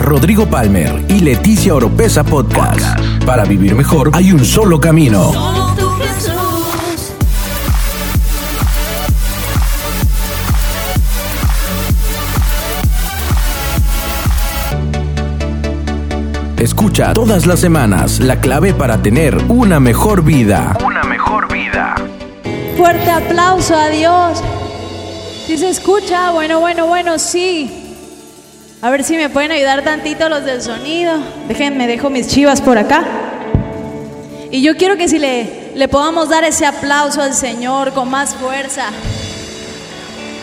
Rodrigo Palmer y Leticia Oropesa Podcast. Para vivir mejor hay un solo camino. Solo tú, Jesús. Escucha todas las semanas la clave para tener una mejor vida. Una mejor vida. Fuerte aplauso a Dios. Si se escucha, bueno, bueno, bueno, sí. A ver si me pueden ayudar tantito los del sonido. Déjenme, dejo mis chivas por acá. Y yo quiero que si le, le podamos dar ese aplauso al Señor con más fuerza.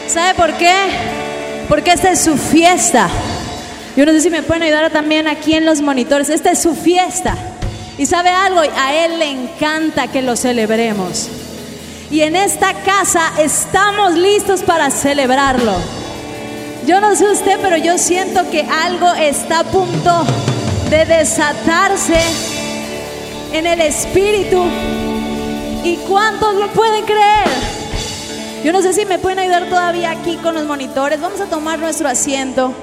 ¿Sabe por qué? Porque esta es su fiesta. Yo no sé si me pueden ayudar también aquí en los monitores. Esta es su fiesta. Y sabe algo, a Él le encanta que lo celebremos. Y en esta casa estamos listos para celebrarlo. Yo no sé usted, pero yo siento que algo está a punto de desatarse en el espíritu. ¿Y cuántos lo pueden creer? Yo no sé si me pueden ayudar todavía aquí con los monitores. Vamos a tomar nuestro asiento.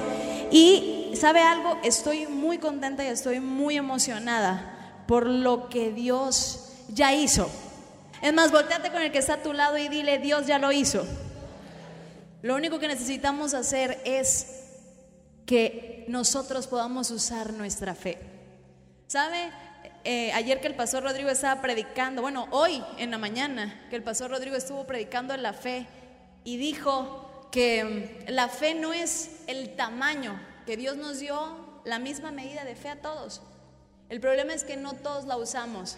Y, ¿sabe algo? Estoy muy contenta y estoy muy emocionada por lo que Dios ya hizo. Es más, volteate con el que está a tu lado y dile, Dios ya lo hizo. Lo único que necesitamos hacer es que nosotros podamos usar nuestra fe. ¿Sabe? Eh, ayer que el pastor Rodrigo estaba predicando, bueno, hoy en la mañana que el pastor Rodrigo estuvo predicando la fe y dijo que mm, la fe no es el tamaño, que Dios nos dio la misma medida de fe a todos. El problema es que no todos la usamos.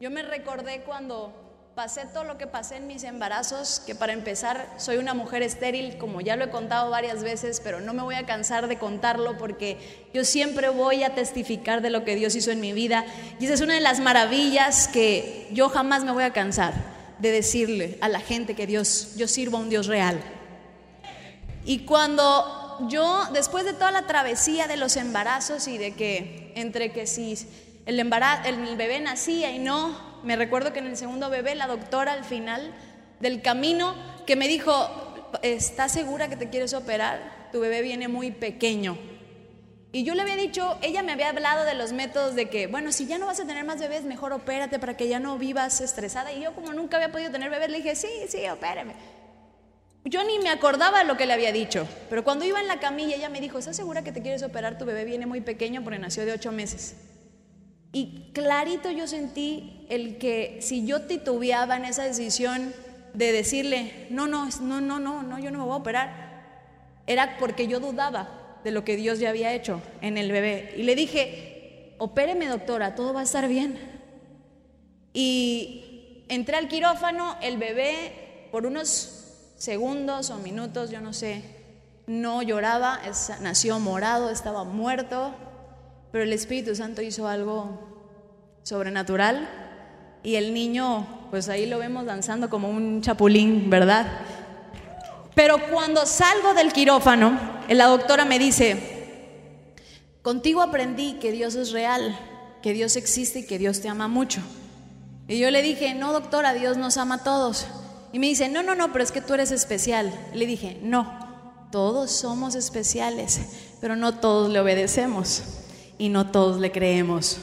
Yo me recordé cuando pasé todo lo que pasé en mis embarazos, que para empezar soy una mujer estéril, como ya lo he contado varias veces, pero no me voy a cansar de contarlo porque yo siempre voy a testificar de lo que Dios hizo en mi vida. Y esa es una de las maravillas que yo jamás me voy a cansar de decirle a la gente que Dios, yo sirvo a un Dios real. Y cuando yo, después de toda la travesía de los embarazos y de que entre que si el, el bebé nacía y no, me recuerdo que en el segundo bebé la doctora al final del camino que me dijo, ¿estás segura que te quieres operar? Tu bebé viene muy pequeño. Y yo le había dicho, ella me había hablado de los métodos de que, bueno, si ya no vas a tener más bebés, mejor opérate para que ya no vivas estresada. Y yo como nunca había podido tener bebés, le dije, sí, sí, opéreme. Yo ni me acordaba lo que le había dicho, pero cuando iba en la camilla ella me dijo, ¿estás segura que te quieres operar? Tu bebé viene muy pequeño porque nació de ocho meses. Y clarito yo sentí el que si yo titubeaba en esa decisión de decirle, no, no, no, no, no, no, yo no me voy a operar, era porque yo dudaba de lo que Dios ya había hecho en el bebé. Y le dije, opéreme doctora, todo va a estar bien. Y entré al quirófano, el bebé por unos segundos o minutos, yo no sé, no lloraba, nació morado, estaba muerto, pero el Espíritu Santo hizo algo sobrenatural y el niño, pues ahí lo vemos danzando como un chapulín, ¿verdad? Pero cuando salgo del quirófano, la doctora me dice, contigo aprendí que Dios es real, que Dios existe y que Dios te ama mucho. Y yo le dije, no doctora, Dios nos ama a todos. Y me dice, no, no, no, pero es que tú eres especial. Le dije, no, todos somos especiales, pero no todos le obedecemos y no todos le creemos.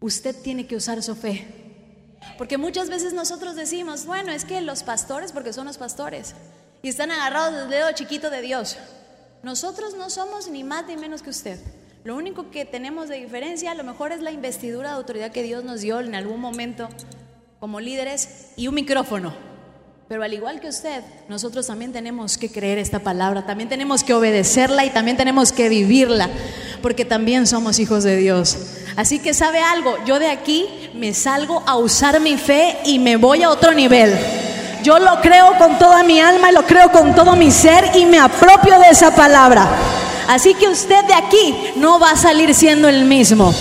Usted tiene que usar su fe. Porque muchas veces nosotros decimos, bueno, es que los pastores, porque son los pastores, y están agarrados del dedo chiquito de Dios. Nosotros no somos ni más ni menos que usted. Lo único que tenemos de diferencia a lo mejor es la investidura de autoridad que Dios nos dio en algún momento como líderes y un micrófono. Pero al igual que usted, nosotros también tenemos que creer esta palabra, también tenemos que obedecerla y también tenemos que vivirla, porque también somos hijos de Dios. Así que sabe algo, yo de aquí me salgo a usar mi fe y me voy a otro nivel. Yo lo creo con toda mi alma y lo creo con todo mi ser y me apropio de esa palabra. Así que usted de aquí no va a salir siendo el mismo.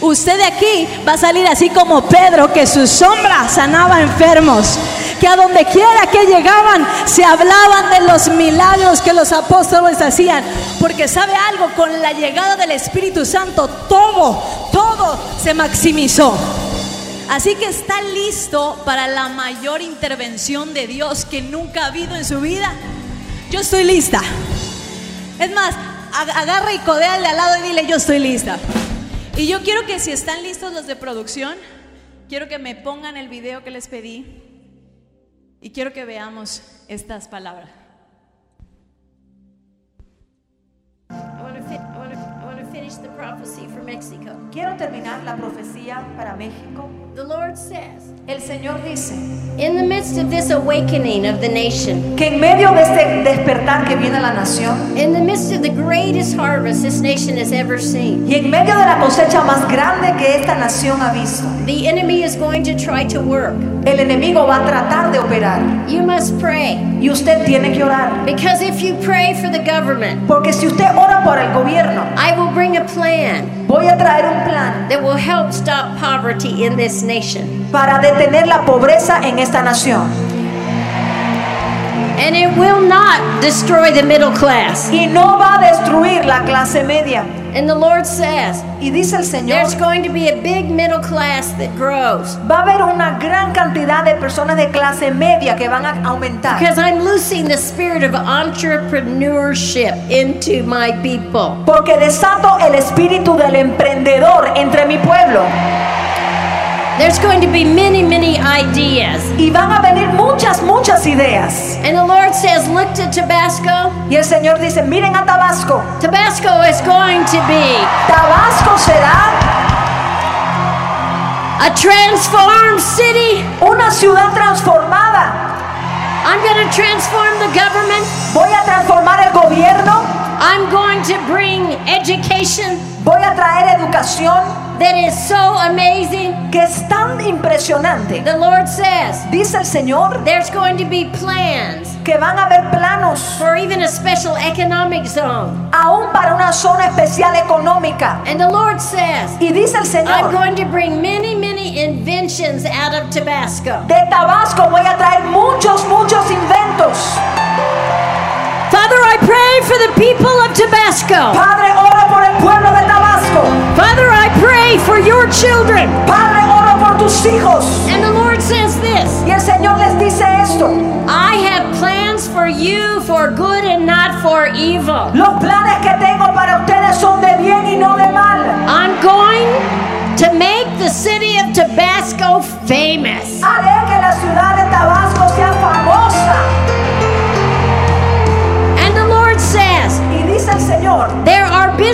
Usted de aquí va a salir así como Pedro, que su sombra sanaba enfermos, que a donde quiera que llegaban se hablaban de los milagros que los apóstoles hacían, porque sabe algo, con la llegada del Espíritu Santo todo, todo se maximizó. Así que está listo para la mayor intervención de Dios que nunca ha habido en su vida. Yo estoy lista. Es más, agarra y codea al de al lado y dile, yo estoy lista. Y yo quiero que si están listos los de producción, quiero que me pongan el video que les pedí y quiero que veamos estas palabras. I want to fi- I want to I want to finish the prophecy for Mexico. Quiero terminar la profecía para México. The Lord says, El Señor dice in the midst of this awakening of the nation, que en medio de este despertar que viene la nación in the midst of the greatest harvest this nation has ever seen, y en medio de la cosecha más grande que esta nación ha visto, the enemy is going to try to work. el enemigo va a tratar de operar You must pray. y usted tiene que orar. Because if you pray for the government, Porque si usted ora por el gobierno, I will bring a plan voy a traer un plan that will help stop poverty in this nation. para detener la pobreza en esta nación. And it will not destroy the middle class. Y no va a destruir la clase media. And the Lord says, Y dice el Señor, there's going to be a big middle class that grows. va a haber una gran cantidad de personas de clase media que van a aumentar. Because I'm loosing the spirit of entrepreneurship into my people. Porque desato el espíritu del emprendedor entre mi pueblo. There's going to be many, many ideas. Y van a venir muchas, muchas ideas. And the Lord says, look to Tabasco. Y el Señor dice, miren a Tabasco. Tabasco is going to be Tabasco será a transformed city. una ciudad transformada. I'm going to transform the government. Voy a transformar el gobierno. I'm going to bring education Voy a traer educación that is so amazing. que es tan impresionante. The Lord says, Dice el Señor there's going to be plans que van a haber planos for even a special economic zone. aún para una zona especial económica. And the Lord says, Y dice el Señor. I'm going to bring many, many inventions out of Tabasco. de Tabasco voy a traer muchos, muchos inventos. Father, I pray for the people of Tabasco. Padre, oro por el pueblo de Tabasco. Father, I pray for your children. Padre, oro por tus hijos. And the Lord says this Y el Señor les dice esto. I have plans for you for good and not for evil. Los planes que tengo para ustedes son de bien y no de mal. I'm going to make the city of Tabasco famous.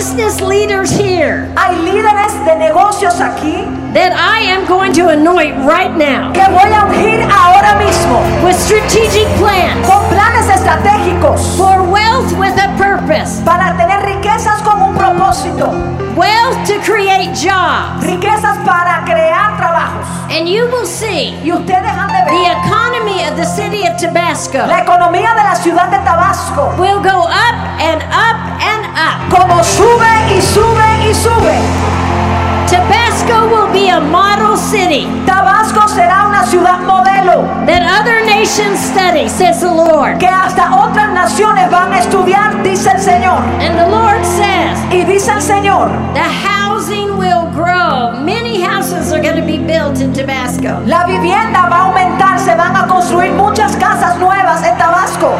Business leaders here. Hay líderes de negocios aquí. That I am going to anoint right now. Que voy a ungir ahora mismo. With strategic plans. Con planes estratégicos. For wealth with a purpose, para tener riquezas con un propósito, wealth to create jobs. riquezas para crear trabajos. And you will see Y ustedes han de the economy of the city of Tabasco la economía de la ciudad de Tabasco. will go up and up and up. como sube y sube y sube. Tabasco will be a model city Tabasco será una ciudad modelo that other nations study, says the Lord. que hasta otras naciones van a estudiar, dice el Señor. And the Lord says, Y dice el Señor, the housing will grow. Many houses are going to be built in Tabasco. la vivienda va a aumentar, se van a construir muchas casas nuevas en Tabasco.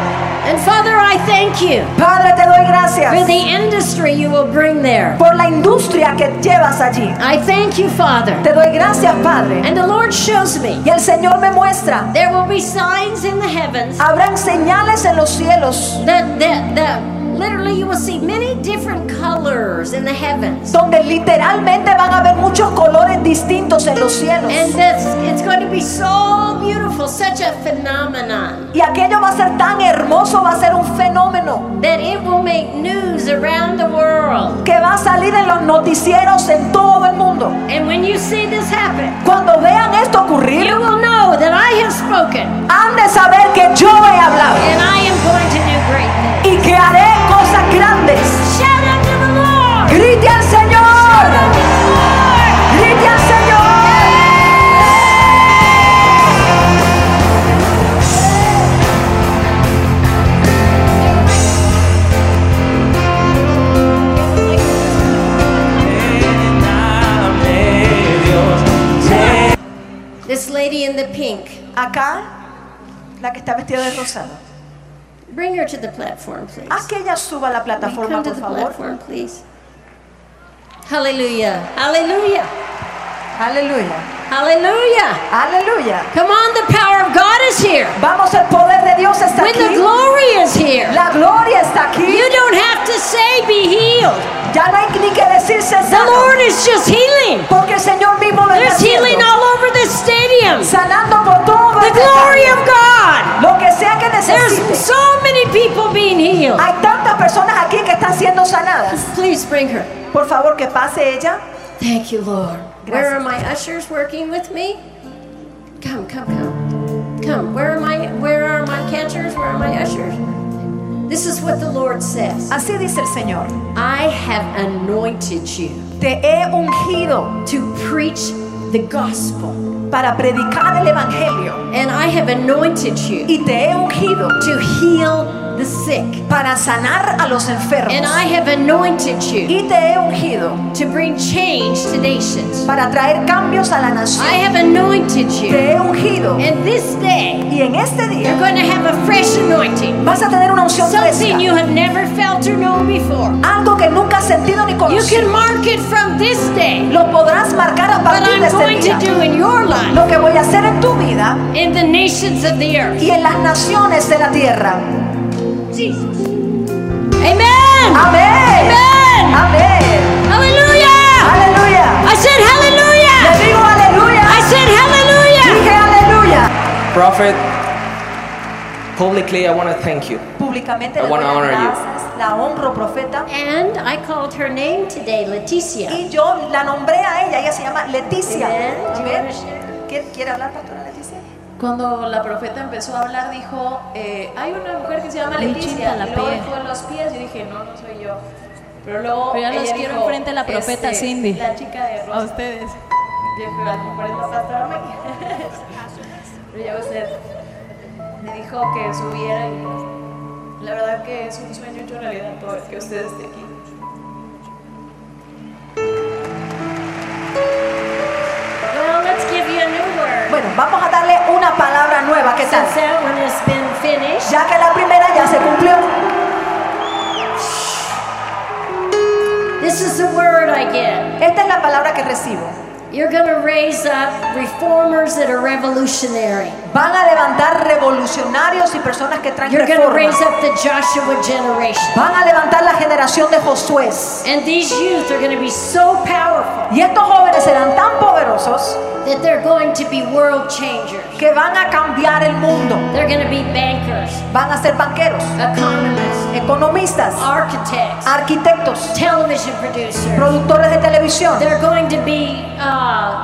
And Father, I thank you Padre, te doy gracias. for the industry you will bring there. por la industria que llevas allí. I thank you, Father. Te doy gracias, Padre. And the Lord shows me Y el Señor me muestra, there will be signs in the heavens habrán señales en los cielos that, that, that literally you will see many different colors in the heavens. donde literalmente van a haber muchos colores distintos en los cielos. And it's going to be so beautiful, such a phenomenon, Y aquello va a ser tan hermoso, va a ser un fenómeno that it will make news around the world. que va a salir en los noticieros en todo el mundo. And when you see this happen, Cuando vean esto ocurrir, you will know that I have spoken han de saber que yo he hablado lady in the pink, Acá, la que está vestida de rosado. Bring her to the platform, please. Haz que ella suba a la plataforma, come to por the favor. platform, please. Hallelujah. Hallelujah. Aleluya. Hallelujah. Aleluya. Come on, the power of God is here. Vamos, el poder de Dios está When the aquí. glory is here, La gloria está aquí. you don't have to say be healed. Ya no hay ni que decirse The sano. Lord is just healing. Porque el Señor mismo lo está There's healing haciendo. all over this stadium. Sanando por todo The este glory estadio. of God. Lo que sea que There's necesite. so many people being healed. Hay tantas personas aquí que están siendo sanadas. Please bring her. Por favor, que pase ella. Thank you, Lord. Where are my ushers working with me? Come, come, come. Come. Where are my where are my catchers? Where are my ushers? This is what the Lord says. Así dice el Señor. I have anointed you Te he ungido to preach the gospel. Para predicar el Evangelio. And I have anointed you Y te he ungido to heal the sick. para sanar a los enfermos. And I have anointed you Y te he ungido to bring change to nations. para traer cambios a la I nación. have anointed you. Te he ungido. And this day, Y en este you're día going to have a fresh anointing. vas a tener una unción Something fresca. you have never felt or known before. Algo que nunca has sentido ni You conocido. can mark it from this day. Lo podrás marcar a partir I'm de este going to día. do in your life, Lo que voy a hacer en tu vida in the nations of the earth. y en las naciones de la tierra. Jesus. Amen. Amén. Amen. Amén. Hallelujah. Aleluya. I said hallelujah. Le digo aleluya. I said hallelujah. Dije aleluya. Prophet, publicly, I want to thank you. Públicamente I le doy honor las you. gracias, la honro, profeta. And I called her name today, Leticia. Y yo la nombré a ella, ella se llama Leticia. Amen. Do ¿Quiere, quiere hablar, pastora Leticia? Cuando la profeta empezó a hablar, dijo, eh, hay una mujer que se llama Leticia. la Y luego dijo en los pies y dije, no, no soy yo. Pero luego Pero ya los quiero enfrente de la profeta este, Cindy. La chica de A rosa. ustedes. Dijo, a lo mejor es la pastora Maggie. Pero ya usted me dijo que subiera y la verdad que es un sueño hecho realidad todo que usted esté aquí. Bueno, vamos a darle una palabra nueva. ¿Qué tal? Since that one has been finished, Ya que la primera ya se cumplió. this is the word I get. Esta es la palabra que recibo. You're going to raise up reformers that are revolutionary. Van a levantar revolucionarios y personas que traen You're going to reforma. raise up the Joshua generation. Van a levantar la generación de Josué. And these youth are going to be so powerful Y estos jóvenes serán tan poderosos that they're going to be world changers. que van a cambiar el mundo. They're going to be bankers, Van a ser banqueros, economists, economistas, architects, arquitectos, television producers. productores de televisión. They're going to be uh,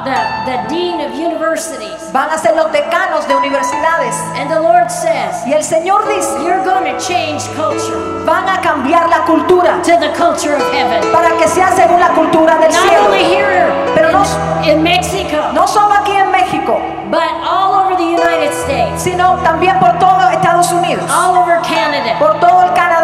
the, the dean of universities. Van a ser los decanos de universidades. And the Lord says, Y el Señor dice, You're going to change culture van a cambiar la cultura to the culture of heaven. para que sea según la cultura del Not cielo. only here Pero no, in Mexico, no solo aquí en México, but all over the United States, sino también por todo Estados Unidos, all over Canada, por todo el Canadá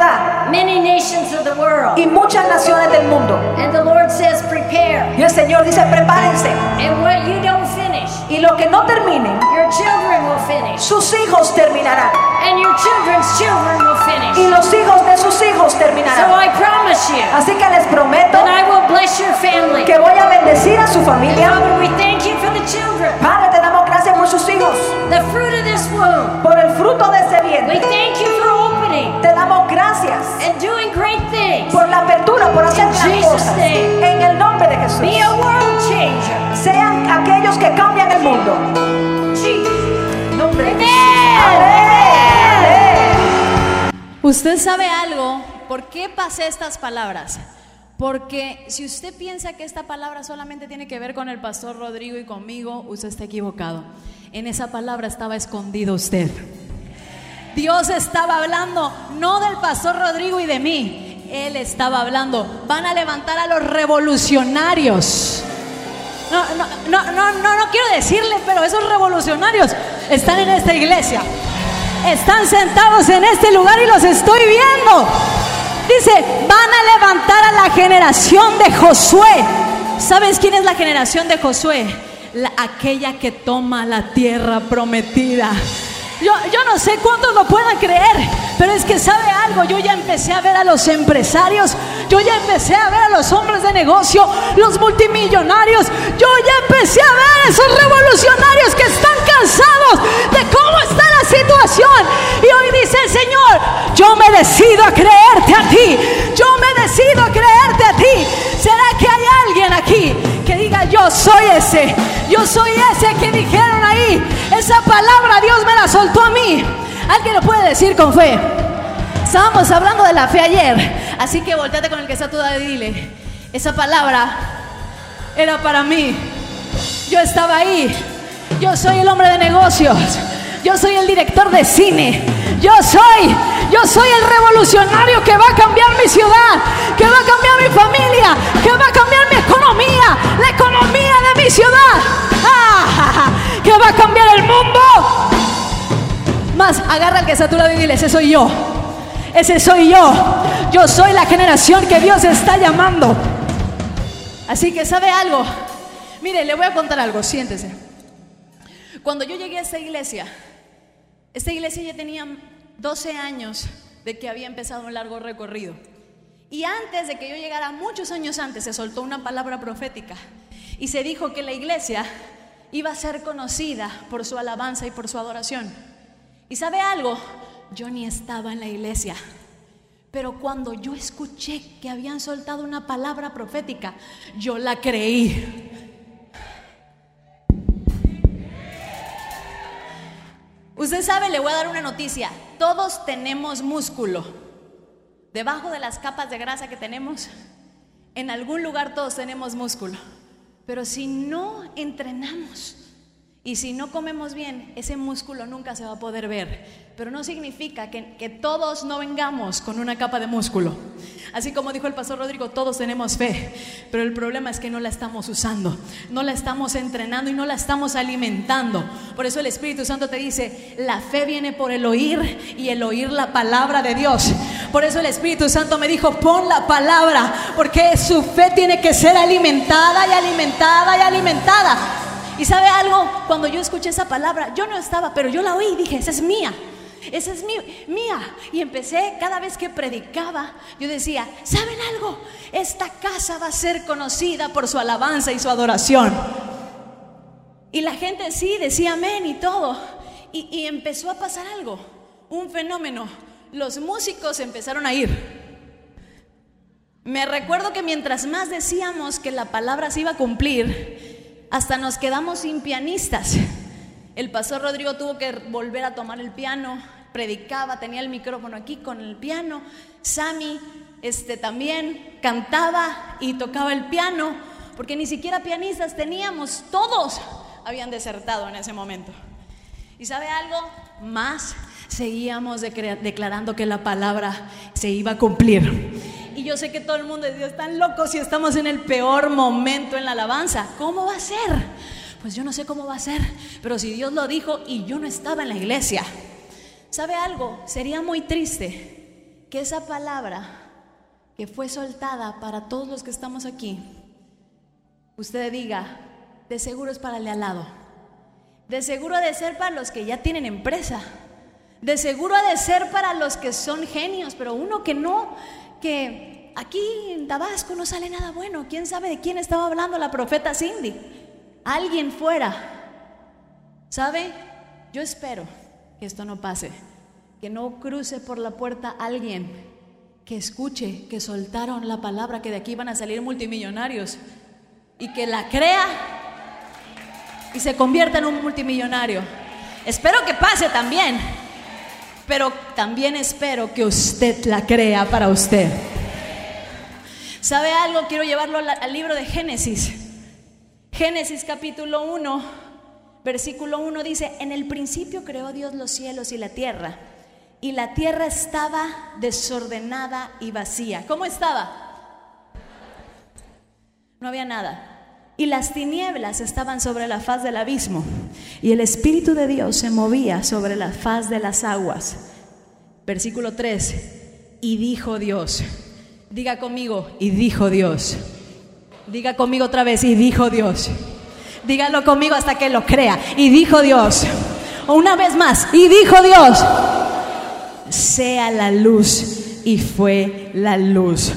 many nations of the world. y muchas naciones del mundo. And the Lord says, Prepare. Y el Señor dice, prepárense. And what you don't finish, Y lo que no terminen, your children will finish. sus hijos terminarán. And your children's children will Y finish. los hijos de sus hijos So terminarán. I promise you Así que les prometo that I will bless your family. que voy a bendecir a su familia. Father, we thank you for the children, Padre, te damos gracias por sus hijos, the fruit of this womb. por el fruto de ese We vientre. thank you for opening Te damos gracias and doing great things. por la apertura, por hacer In gran Jesus' cosas. name. En el nombre de Jesús. Be a world changer. Sean aquellos que cambian el mundo. Jesus. Nombre de Amen. Jesús. Amén. Usted sabe algo, ¿por qué pasé estas palabras? Porque si usted piensa que esta palabra solamente tiene que ver con el pastor Rodrigo y conmigo, usted está equivocado. En esa palabra estaba escondido usted. Dios estaba hablando no del pastor Rodrigo y de mí. Él estaba hablando, van a levantar a los revolucionarios. No, no, no, no, no, no quiero decirle, pero esos revolucionarios están en esta iglesia. Están sentados en este lugar y los estoy viendo. Dice, van a levantar a la generación de Josué. ¿Sabes quién es la generación de Josué? La- aquella que toma la tierra prometida. Yo, yo no sé cuántos lo puedan creer, Pero es que sabe algo, yo ya empecé a ver a los empresarios, yo ya empecé a ver a los hombres de negocio, los multimillonarios, yo ya empecé a ver a esos revolucionarios que están cansados de cómo está la situación. Y hoy dice el Señor, yo me decido a creerte a ti, yo me decido a creerte a ti. ¿Será que hay alguien aquí yo soy ese, yo soy ese que dijeron ahí, esa palabra Dios me la soltó a mí? ¿Alguien lo puede decir con fe? Estábamos hablando de la fe ayer, así que volteate con el que está tu y dile, esa palabra era para mí. Yo estaba ahí. Yo soy el hombre de negocios. Yo soy el director de cine. Yo soy, yo soy el revolucionario que va a cambiar mi ciudad, que va a cambiar mi familia, que va a cambiar economía, la economía de mi ciudad, ¡Ah! que va a cambiar el mundo. Más, agarra al que está a tu lado y dile, ese soy yo. Ese soy yo. Yo soy la generación que Dios está llamando. Así que sabe algo. Mire, le voy a contar algo, siéntese. Cuando yo llegué a esta iglesia, esta iglesia ya tenía 12 años de que había empezado un largo recorrido. Y antes de que yo llegara, muchos años antes, se soltó una palabra profética y se dijo que la iglesia iba a ser conocida por su alabanza y por su adoración. ¿Y sabe algo? yo ni estaba en la iglesia. Pero cuando yo escuché que habían soltado una palabra profética, yo la creí. Usted sabe, le voy a dar una noticia. Todos tenemos músculo. Debajo de las capas de grasa que tenemos, en algún lugar todos tenemos músculo. Pero si no entrenamos, y si no comemos bien, ese músculo nunca se va a poder ver. Pero no significa que, que, todos no vengamos con una capa de músculo. Así como dijo el pastor Rodrigo, todos tenemos fe. Pero el problema es que no la estamos usando, no la estamos entrenando y no la estamos alimentando. Por eso el Espíritu Santo te dice, la fe viene por el oír y el oír la palabra de Dios. Por eso el Espíritu Santo me dijo, pon la palabra, porque su fe tiene que ser alimentada y alimentada y alimentada. Y sabe algo, cuando yo escuché esa palabra, yo no estaba, pero yo la oí y dije, esa es mía. Esa es mía. Y empecé, cada vez que predicaba, yo decía, ¿saben algo? Esta casa va a ser conocida por su alabanza y su adoración. Y la gente sí decía amén y todo. Y, y empezó a pasar algo, un fenómeno. Los músicos empezaron a ir. Me recuerdo que mientras más decíamos que la palabra se iba a cumplir, hasta nos quedamos sin pianistas. El pastor Rodrigo tuvo que volver a tomar el piano, predicaba, tenía el micrófono aquí con el piano. Sammy este, también cantaba y tocaba el piano, porque ni siquiera pianistas teníamos, todos habían desertado en ese momento. ¿Y sabe algo? Más seguíamos declarando que la palabra se iba a cumplir. Y yo sé que todo el mundo dice, están locos si estamos en el peor momento en la alabanza. ¿Cómo va a ser? Pues yo no sé cómo va a ser, pero si Dios lo dijo y yo no estaba en la iglesia. ¿Sabe algo? Sería muy triste que esa palabra que fue soltada para todos los que estamos aquí, usted diga, de seguro es para el de al lado. De seguro de ser para los que ya tienen empresa. De seguro ha de ser para los que son genios, pero uno que no, que aquí en Tabasco no sale nada bueno. ¿Quién sabe de quién estaba hablando la profeta Cindy? Alguien fuera. ¿Sabe? Yo espero que esto no pase. Que no cruce por la puerta alguien que escuche que soltaron la palabra que de aquí van a salir multimillonarios y que la crea y se convierta en un multimillonario. Espero que pase también pero también espero que usted la crea para usted. ¿Sabe algo? Quiero llevarlo al libro de Génesis. Génesis capítulo 1, versículo 1 dice, en el principio creó Dios los cielos y la tierra, y la tierra estaba desordenada y vacía. ¿Cómo estaba? No había nada. Y las tinieblas estaban sobre la faz del abismo, y el Espíritu de Dios se movía sobre la faz de las aguas. Versículo 3. Y dijo Dios. Diga conmigo, y dijo Dios. Diga conmigo otra vez, y dijo Dios. Dígalo conmigo hasta que lo crea. Y dijo Dios. Una vez más, y dijo Dios. sea la luz y fue la luz.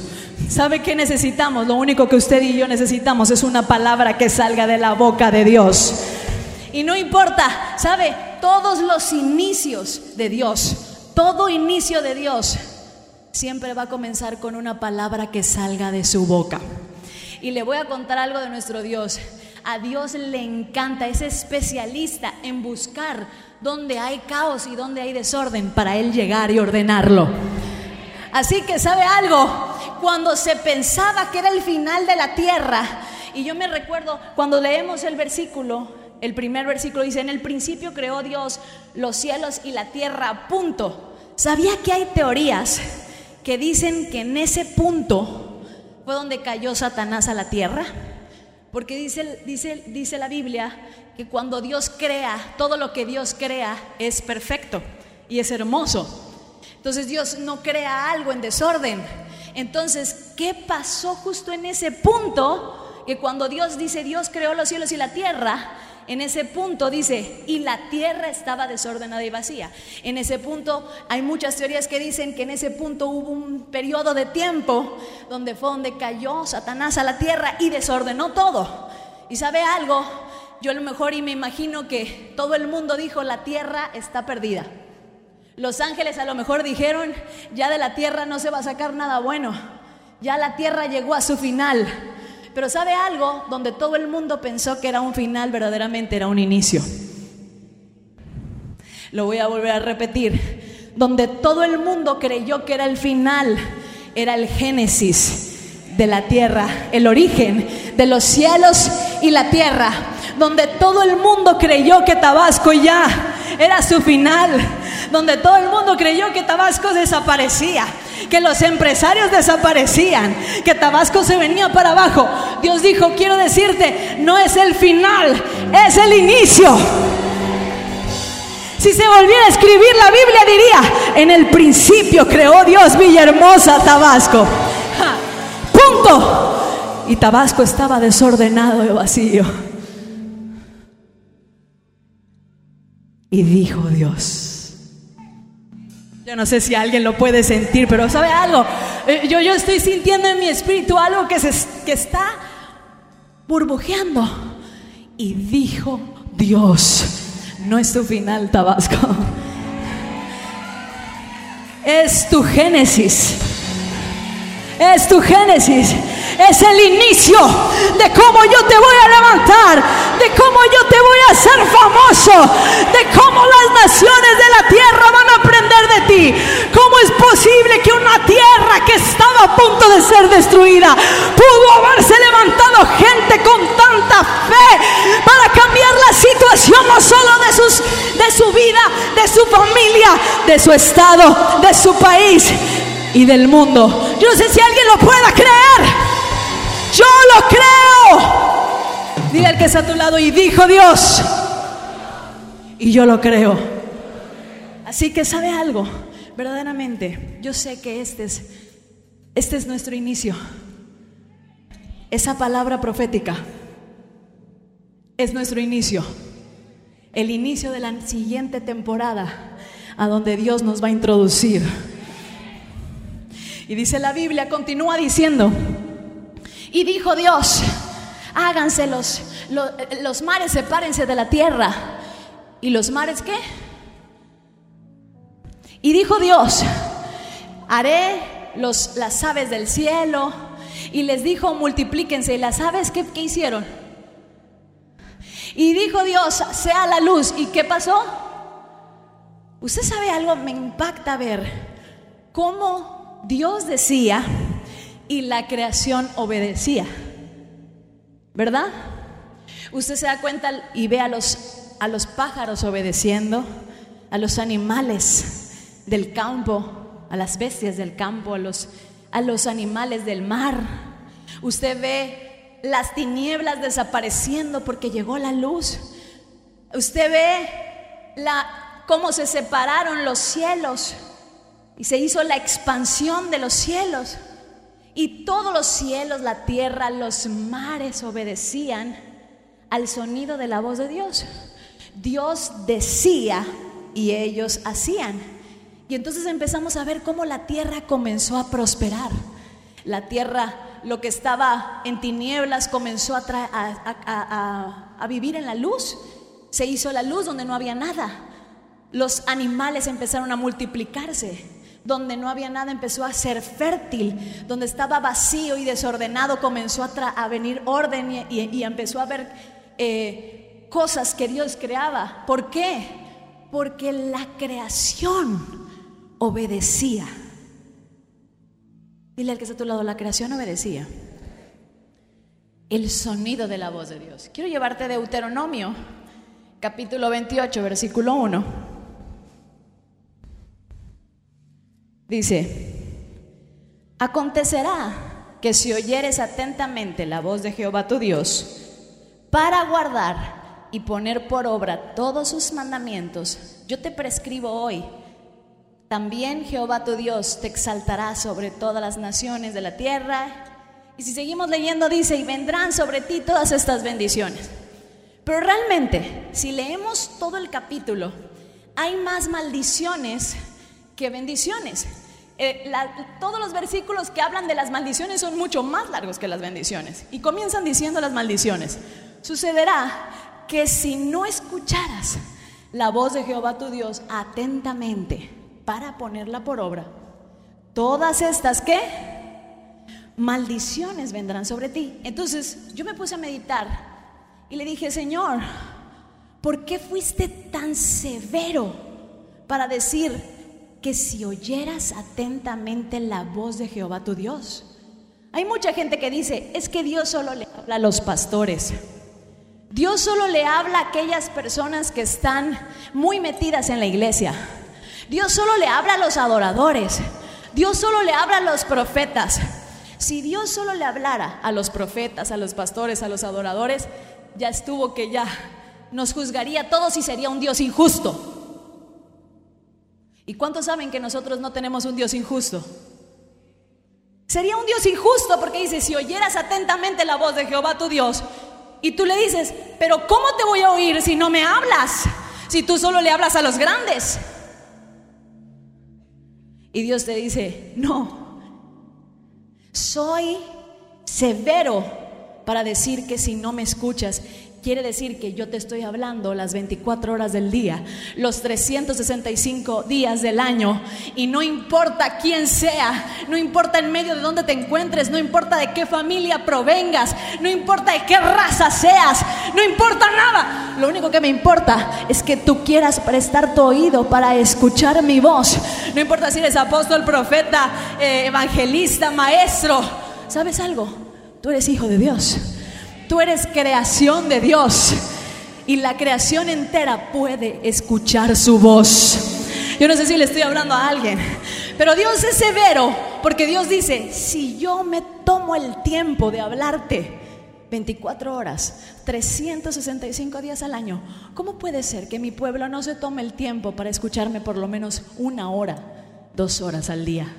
¿Sabe qué necesitamos? Lo único que usted y yo necesitamos es una palabra que salga de la boca de Dios. Y no importa, ¿sabe? Todos los inicios de Dios, todo inicio de Dios, siempre va a comenzar con una palabra que salga de su boca. Y le voy a contar algo de nuestro Dios. A Dios le encanta, es especialista en buscar donde hay caos y donde hay desorden para Él llegar y ordenarlo. Así que sabe algo, cuando se pensaba que era el final de la tierra, y yo me recuerdo cuando leemos el versículo, el primer versículo dice, en el principio creó Dios los cielos y la tierra, punto. ¿Sabía que hay teorías que dicen que en ese punto fue donde cayó Satanás a la tierra? Porque dice, dice, dice la Biblia que cuando Dios crea, todo lo que Dios crea es perfecto y es hermoso. Entonces Dios no crea algo en desorden. Entonces, ¿qué pasó justo en ese punto? Que cuando Dios dice, Dios creó los cielos y la tierra, en ese punto dice, y la tierra estaba desordenada y vacía. En ese punto hay muchas teorías que dicen que en ese punto hubo un periodo de tiempo donde fue donde cayó Satanás a la tierra y desordenó todo. ¿Y sabe algo? Yo a lo mejor y me imagino que todo el mundo dijo, la tierra está perdida. Los ángeles a lo mejor dijeron, ya de la tierra no se va a sacar nada bueno, ya la tierra llegó a su final. Pero ¿sabe algo? Donde todo el mundo pensó que era un final, verdaderamente era un inicio. Lo voy a volver a repetir. Donde todo el mundo creyó que era el final, era el génesis de la tierra, el origen de los cielos y la tierra. Donde todo el mundo creyó que Tabasco ya era su final donde todo el mundo creyó que Tabasco desaparecía, que los empresarios desaparecían, que Tabasco se venía para abajo. Dios dijo, quiero decirte, no es el final, es el inicio. Si se volviera a escribir la Biblia diría, en el principio creó Dios Villahermosa, Tabasco. punto. Y Tabasco estaba desordenado y vacío. Y dijo Dios, yo no sé si alguien lo puede sentir, pero ¿sabe algo? Eh, yo, yo estoy sintiendo en mi espíritu algo que, se, que está burbujeando. Y dijo Dios, no es tu final, Tabasco. Es tu génesis. Es tu génesis es el inicio de cómo yo te voy a levantar, de cómo yo te voy a hacer famoso, de cómo las naciones de la tierra van a de ti. ¿Cómo es posible que una tierra que estaba a punto de ser destruida pudo haberse levantado gente con tanta fe para cambiar la situación no solo de, sus, de su vida, de su familia, de su estado, de su país y del mundo? Yo no sé si alguien lo pueda creer. Yo lo creo. Dile al que está a tu lado y dijo Dios. Y yo lo creo. Así que sabe algo, verdaderamente, yo sé que este es, este es nuestro inicio. Esa palabra profética es nuestro inicio. El inicio de la siguiente temporada a donde Dios nos va a introducir. Y dice la Biblia, continúa diciendo, y dijo Dios, háganse los, los, mares, sepárense de la tierra. ¿Y los mares qué? Y dijo Dios, haré los, las aves del cielo. Y les dijo, multiplíquense. ¿Y las aves qué, qué hicieron? Y dijo Dios, sea la luz. ¿Y qué pasó? Usted sabe algo, me impacta ver cómo Dios decía, y la creación obedecía. ¿Verdad? Usted se da cuenta y ve a los, a los pájaros obedeciendo, a los animales del campo, a las bestias del campo, a los, a los animales del mar. Usted ve las tinieblas desapareciendo porque llegó la luz. Usted ve la, cómo se separaron los cielos y se hizo la expansión de los cielos. Y todos los cielos, la tierra, los mares obedecían al sonido de la voz de Dios. Dios decía y ellos hacían. Y entonces empezamos a ver cómo la tierra comenzó a prosperar. La tierra, lo que estaba en tinieblas, comenzó a, vivir en la luz. Se hizo la luz donde no había nada. Los animales empezaron a multiplicarse. Donde no había nada empezó a ser fértil. Donde estaba vacío y desordenado comenzó a, venir orden y, empezó a haber eh, cosas que Dios creaba. ¿Por qué? Porque la creación obedecía. Dile al que está a tu lado, la creación obedecía. El sonido de la voz de Dios. Quiero llevarte a Deuteronomio, capítulo 28, versículo 1. Dice, acontecerá que si oyeres atentamente la voz de Jehová tu Dios, para guardar y poner por obra todos sus mandamientos, yo te prescribo hoy. También Jehová tu Dios te exaltará sobre todas las naciones de la tierra. Y si seguimos leyendo dice, y vendrán sobre ti todas estas bendiciones. Pero realmente, si leemos todo el capítulo, hay más maldiciones que bendiciones. Eh, todos los versículos que hablan de las maldiciones son mucho más largos que las bendiciones. Y comienzan diciendo las maldiciones. Sucederá que si no escucharas la voz de Jehová tu Dios atentamente para ponerla por obra, todas estas que maldiciones vendrán sobre ti. Entonces yo me puse a meditar y le dije, Señor, ¿por qué fuiste tan severo para decir que si oyeras atentamente la voz de Jehová tu Dios? Hay mucha gente que dice, es que Dios solo le habla a los pastores. Dios solo le habla a aquellas personas que están muy metidas en la iglesia. Dios solo le habla a los adoradores. Dios solo le habla a los profetas. Si Dios solo le hablara a los profetas, a los pastores, a los adoradores, ya estuvo que ya nos juzgaría todos y sería un Dios injusto. ¿Y cuántos saben que nosotros no tenemos un Dios injusto? Sería un Dios injusto porque dice, si oyeras atentamente la voz de Jehová tu Dios, y tú le dices, pero ¿cómo te voy a oír si no me hablas? Si tú solo le hablas a los grandes. Y Dios te dice, no, soy severo para decir que si no me escuchas, quiere decir que yo te estoy hablando las 24 horas del día, los 365 días del año, y no importa quién sea, no importa en medio de dónde te encuentres, no importa de qué familia provengas, no importa de qué raza seas, no importa nada. Lo único que me importa es que tú quieras prestar tu oído para escuchar mi voz. No importa si eres apóstol, profeta, eh, evangelista, maestro. ¿Sabes algo? Tú eres hijo de Dios. Tú eres creación de Dios. Y la creación entera puede escuchar su voz. Yo no sé si le estoy hablando a alguien, pero Dios es severo porque Dios dice, si yo me tomo el tiempo de hablarte 24 horas, 365 días al año, ¿cómo puede ser que mi pueblo no se tome el tiempo para escucharme por lo menos una hora, dos horas al día?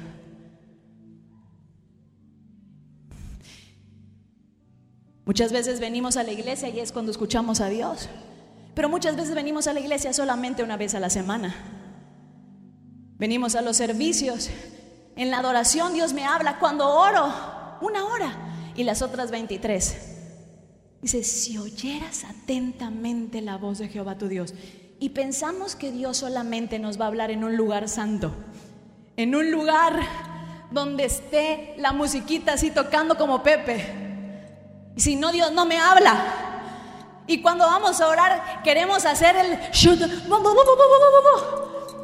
Muchas veces venimos a la iglesia y es cuando escuchamos a Dios. Pero muchas veces venimos a la iglesia solamente una vez a la semana. Venimos a los servicios. En la adoración Dios me habla cuando oro, una hora. Y las otras 23. Dice, si oyeras atentamente la voz de Jehová tu Dios. Y pensamos que Dios solamente nos va a hablar en un lugar santo. En un lugar donde esté la musiquita así tocando como Pepe. Si no, Dios no me habla. Y cuando vamos a orar, queremos hacer el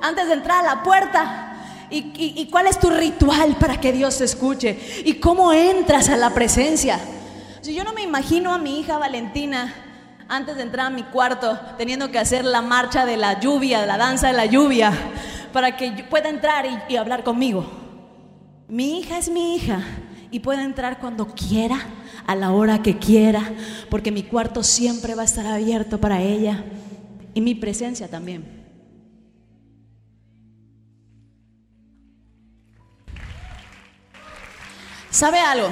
antes de entrar a la puerta. ¿Y, y- cuál es tu ritual para que Dios te escuche? ¿Y cómo entras a la presencia? Si yo no me imagino a mi hija Valentina antes de entrar a mi cuarto teniendo que hacer la marcha de la lluvia, la danza de la lluvia, para que pueda entrar y- y hablar conmigo. Mi hija es mi hija y puede entrar cuando quiera, a la hora que quiera, porque mi cuarto siempre va a estar abierto para ella y mi presencia también. ¿Sabe algo?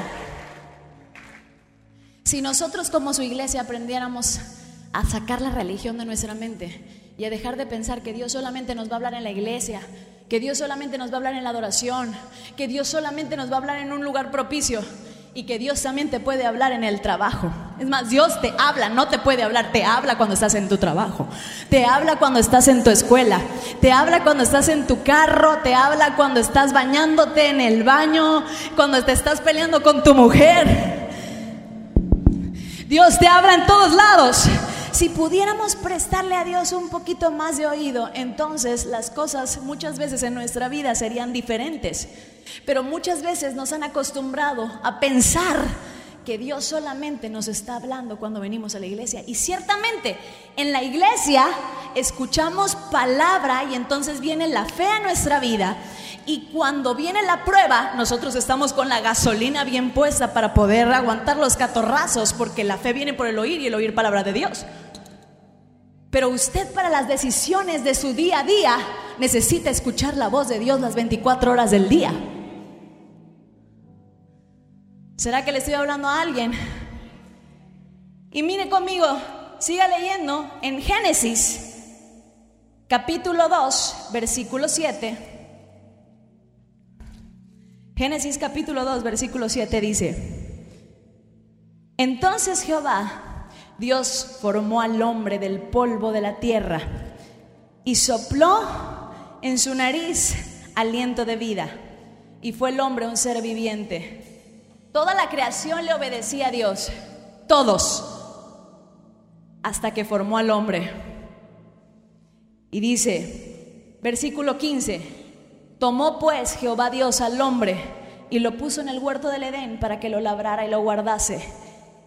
Si nosotros como su iglesia aprendiéramos a sacar la religión de nuestra mente y a dejar de pensar que Dios solamente nos va a hablar en la iglesia, que Dios solamente nos va a hablar en la adoración, que Dios solamente nos va a hablar en un lugar propicio y que Dios también te puede hablar en el trabajo. Es más, Dios te habla, no te puede hablar, te habla cuando estás en tu trabajo, te habla cuando estás en tu escuela, te habla cuando estás en tu carro, te habla cuando estás bañándote en el baño, cuando te estás peleando con tu mujer. Dios te habla en todos lados. Si pudiéramos prestarle a Dios un poquito más de oído, entonces las cosas muchas veces en nuestra vida serían diferentes. Pero muchas veces nos han acostumbrado a pensar que Dios solamente nos está hablando cuando venimos a la iglesia. Y ciertamente en la iglesia escuchamos palabra y entonces viene la fe a nuestra vida. Y cuando viene la prueba, nosotros estamos con la gasolina bien puesta para poder aguantar los catorrazos, porque la fe viene por el oír y el oír palabra de Dios. Pero usted para las decisiones de su día a día necesita escuchar la voz de Dios las 24 horas del día. ¿Será que le estoy hablando a alguien? Y mire conmigo, siga leyendo en Génesis, capítulo 2, versículo 7. Génesis capítulo 2, versículo 7 dice, entonces Jehová, Dios formó al hombre del polvo de la tierra y sopló en su nariz aliento de vida y fue el hombre un ser viviente. Toda la creación le obedecía a Dios, todos, hasta que formó al hombre. Y dice, versículo 15, Tomó pues Jehová Dios al hombre y lo puso en el huerto del Edén para que lo labrara y lo guardase.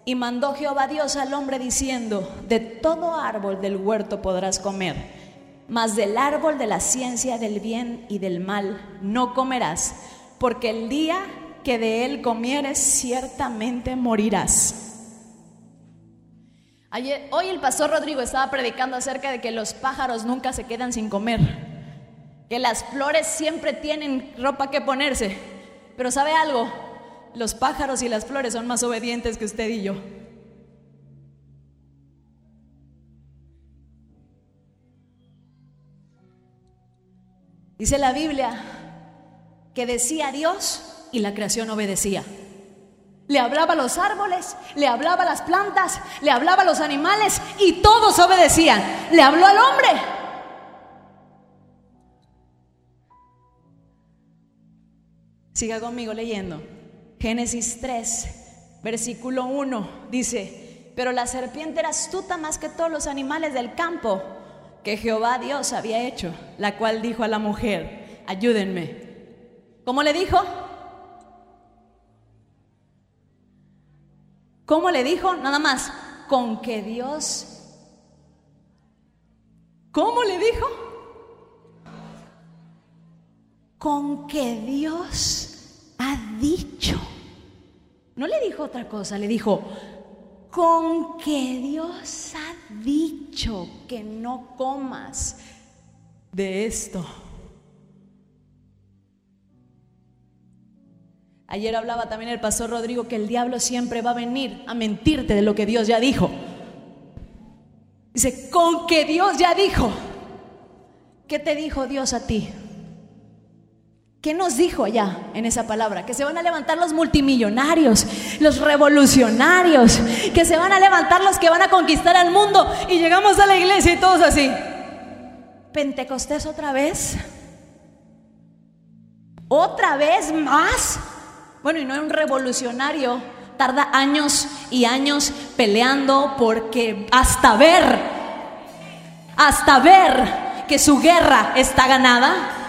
Y mandó Jehová Dios al hombre diciendo, de todo árbol del huerto podrás comer, mas del árbol de la ciencia del bien y del mal no comerás, porque el día que de él comieres ciertamente morirás. Hoy el pastor Rodrigo estaba predicando acerca de que los pájaros nunca se quedan sin comer que las flores siempre tienen ropa que ponerse. Pero ¿sabe algo? Los pájaros y las flores son más obedientes que usted y yo. Dice la Biblia que decía Dios y la creación obedecía. Le hablaba a los árboles, le hablaba a las plantas, le hablaba a los animales y todos obedecían. Le habló al hombre Siga conmigo leyendo. Génesis 3, versículo 1 dice, pero la serpiente era astuta más que todos los animales del campo que Jehová Dios había hecho, la cual dijo a la mujer, ayúdenme. ¿Cómo le dijo? ¿Cómo le dijo? Nada más, con que Dios... ¿Cómo le dijo? con que Dios ha dicho. No le dijo otra cosa, le dijo, con que Dios ha dicho que no comas de esto. Ayer hablaba también el pastor Rodrigo que el diablo siempre va a venir a mentirte de lo que Dios ya dijo. Dice, con que Dios ya dijo. ¿Qué te dijo Dios a ti? ¿Qué nos dijo allá en esa palabra? Que se van a levantar los multimillonarios, los revolucionarios, que se van a levantar los que van a conquistar al mundo y llegamos a la iglesia y todos así. Pentecostés otra vez. Otra vez más. Bueno, y no un revolucionario tarda años y años peleando porque hasta ver, hasta ver que su guerra está ganada,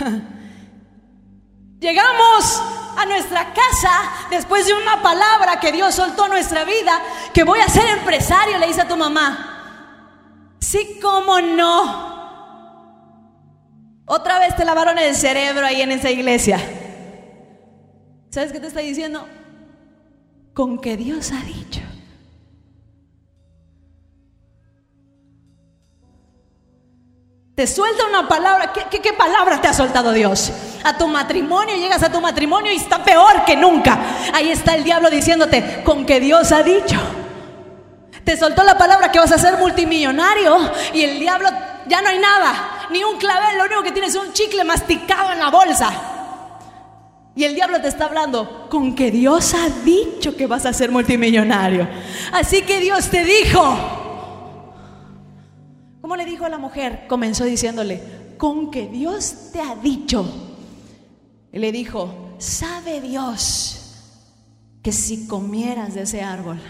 Llegamos a nuestra casa después de una palabra que Dios soltó a nuestra vida, que voy a ser empresario, le dice a tu mamá. Sí, cómo no. Otra vez te lavaron el cerebro ahí en esa iglesia. ¿Sabes qué te está diciendo? Con que Dios ha dicho. Suelta una palabra. ¿Qué, palabra te ha soltado Dios? A tu matrimonio, llegas a tu matrimonio y está peor que nunca. Ahí está el diablo diciéndote, con que Dios ha dicho. Te soltó la palabra que vas a ser multimillonario y el diablo, ya no hay nada. ni un clavel, lo único que tienes es un chicle masticado en la bolsa. Y el diablo te está hablando con que Dios ha dicho que vas a ser multimillonario. Así que Dios te dijo. ¿Cómo le dijo a la mujer? Comenzó diciéndole, con que Dios te ha dicho. Y le dijo, sabe Dios que si comieras de ese árbol,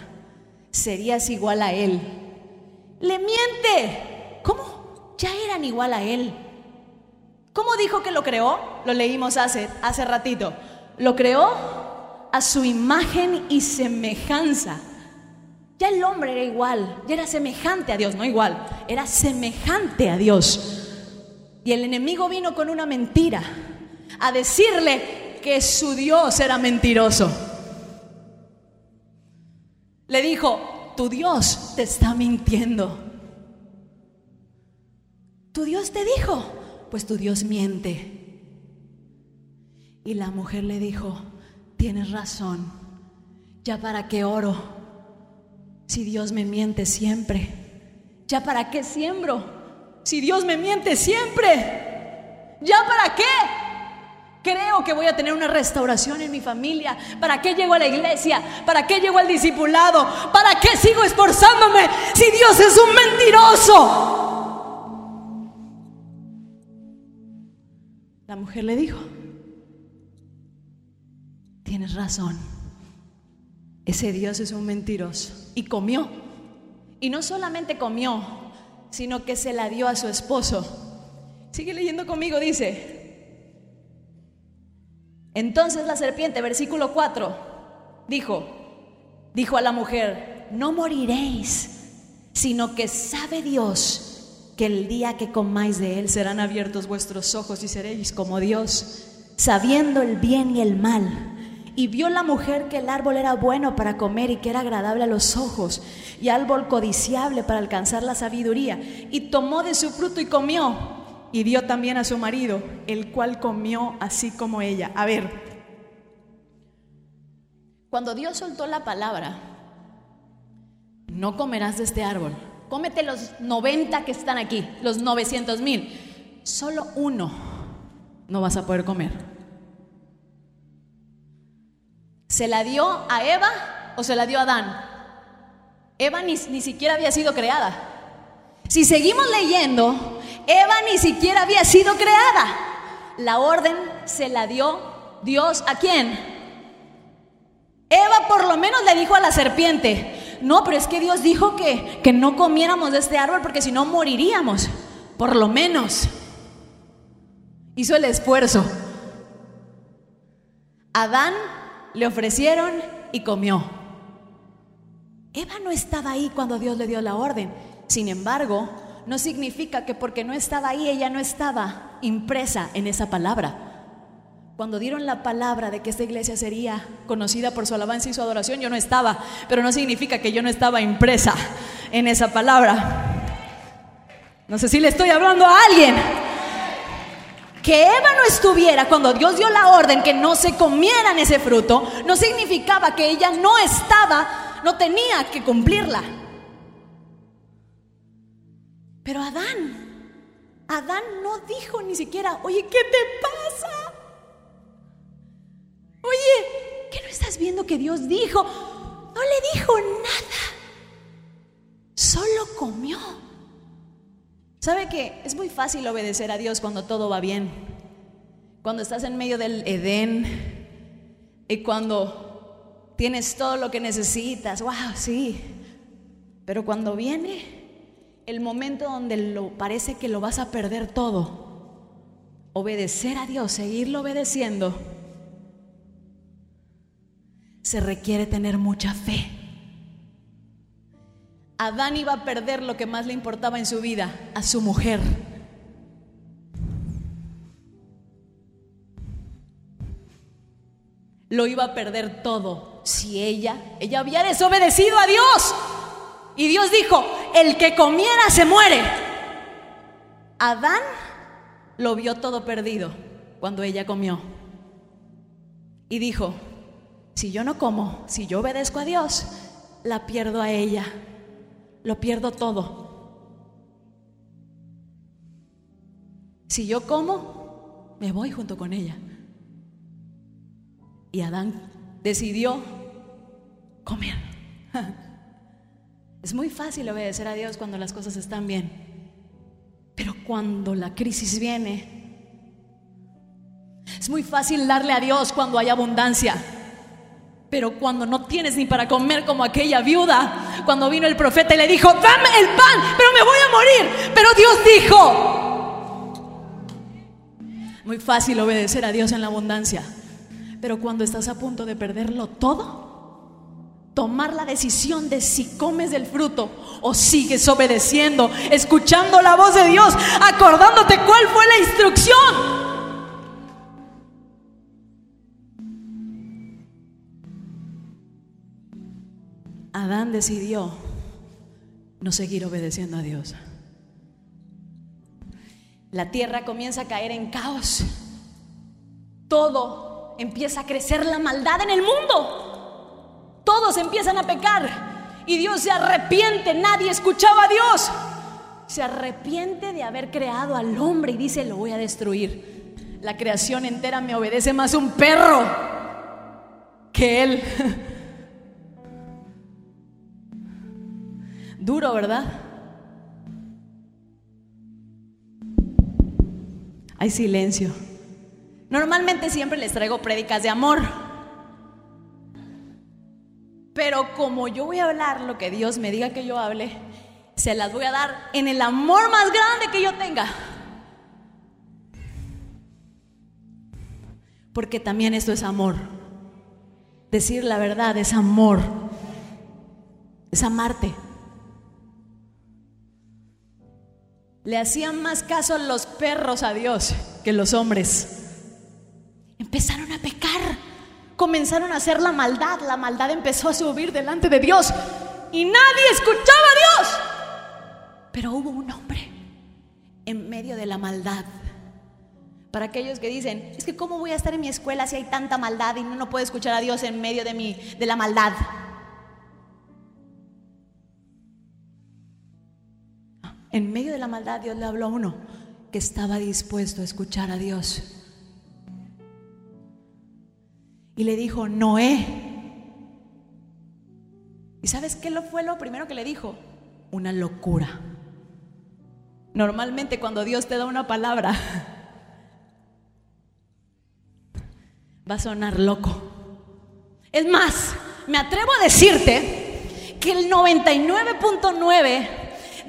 serías igual a Él. Le miente. ¿Cómo? Ya eran igual a Él. ¿Cómo dijo que lo creó? Lo leímos hace, hace ratito. Lo creó a su imagen y semejanza. Ya el hombre era igual, ya era semejante a Dios, no igual, era semejante a Dios. Y el enemigo vino con una mentira, a decirle que su Dios era mentiroso. Le dijo, tu Dios te está mintiendo. Tu Dios te dijo, pues tu Dios miente. Y la mujer le dijo, tienes razón, ya para qué oro si Dios me miente siempre. ¿Ya para qué siembro? Si Dios me miente siempre. ¿Ya para qué? Creo que voy a tener una restauración en mi familia. ¿Para qué llego a la iglesia? ¿Para qué llego al discipulado? ¿Para qué sigo esforzándome si Dios es un mentiroso? La mujer le dijo, tienes razón, ese Dios es un mentiroso. Y comió. Y no solamente comió, sino que se la dio a su esposo. Sigue leyendo conmigo, dice. Entonces la serpiente, versículo 4, dijo, dijo a la mujer, no moriréis, sino que sabe Dios que el día que comáis de él serán abiertos vuestros ojos y seréis como Dios, sabiendo el bien y el mal. Y vio la mujer que el árbol era bueno para comer y que era agradable a los ojos, y árbol codiciable para alcanzar la sabiduría. Y tomó de su fruto y comió, y dio también a su marido, el cual comió así como ella. A ver, cuando Dios soltó la palabra, no comerás de este árbol cómete los 90 que están aquí, los 900 mil. Solo uno no vas a poder comer. ¿Se la dio a Eva o se la dio a Adán? Eva ni, ni siquiera había sido creada. Si seguimos leyendo, Eva ni siquiera había sido creada. La orden se la dio Dios a quién? Eva por lo menos le dijo a la serpiente, no, pero es que Dios dijo que, que no comiéramos de este árbol porque si no moriríamos. Por lo menos. Hizo el esfuerzo. Adán le ofrecieron y comió. Eva no estaba ahí cuando Dios le dio la orden. Sin embargo, no significa que porque no estaba ahí, ella no estaba impresa en esa palabra. Cuando dieron la palabra de que esta iglesia sería conocida por su alabanza y su adoración, yo no estaba, pero no significa que yo no estaba impresa en esa palabra. No sé si le estoy hablando a alguien. Que Eva no estuviera cuando Dios dio la orden que no se comieran ese fruto, no significaba que ella no estaba, no tenía que cumplirla. Pero Adán, Adán no dijo ni siquiera, oye, ¿qué te pasa? Oye, ¿qué no estás viendo que Dios dijo? No le dijo nada. Solo comió. ¿Sabe que es muy fácil obedecer a Dios cuando todo va bien? Cuando estás en medio del Edén y cuando tienes todo lo que necesitas. ¡Wow! Sí. Pero cuando viene el momento donde lo, parece que lo vas a perder todo, obedecer a Dios, seguirlo obedeciendo se requiere tener mucha fe. Adán iba a perder lo que más le importaba en su vida, a su mujer. Lo iba a perder todo si ella, ella había desobedecido a Dios. Y Dios dijo, el que comiera se muere. Adán lo vio todo perdido cuando ella comió. Y dijo, si yo no como, si yo obedezco a Dios, la pierdo a ella, lo pierdo todo. Si yo como, me voy junto con ella. Y Adán decidió comer. Es muy fácil obedecer a Dios cuando las cosas están bien. Pero cuando la crisis viene, es muy fácil darle a Dios cuando hay abundancia. Pero cuando no tienes ni para comer como aquella viuda, cuando vino el profeta y le dijo, dame el pan, pero me voy a morir. Pero Dios dijo, muy fácil obedecer a Dios en la abundancia. Pero cuando estás a punto de perderlo todo, tomar la decisión de si comes del fruto o sigues obedeciendo, escuchando la voz de Dios, acordándote cuál fue la instrucción. Adán decidió no seguir obedeciendo a Dios. La tierra comienza a caer en caos. Todo empieza a crecer la maldad en el mundo. Todos empiezan a pecar. Y Dios se arrepiente. Nadie escuchaba a Dios. Se arrepiente de haber creado al hombre y dice, lo voy a destruir. La creación entera me obedece más un perro que él. Duro, ¿verdad? Hay silencio. Normalmente siempre les traigo prédicas de amor. Pero como yo voy a hablar lo que Dios me diga que yo hable, se las voy a dar en el amor más grande que yo tenga. Porque también esto es amor. Decir la verdad es amor. Es amarte. Le hacían más caso los perros a Dios que los hombres. Empezaron a pecar, comenzaron a hacer la maldad, la maldad empezó a subir delante de Dios y nadie escuchaba a Dios. Pero hubo un hombre en medio de la maldad. Para aquellos que dicen, es que cómo voy a estar en mi escuela si hay tanta maldad y no puedo escuchar a Dios en medio de, mi, de la maldad. En medio de la maldad Dios le habló a uno que estaba dispuesto a escuchar a Dios. Y le dijo, Noé. ¿Y sabes qué fue lo primero que le dijo? Una locura. Normalmente cuando Dios te da una palabra, va a sonar loco. Es más, me atrevo a decirte que el 99.9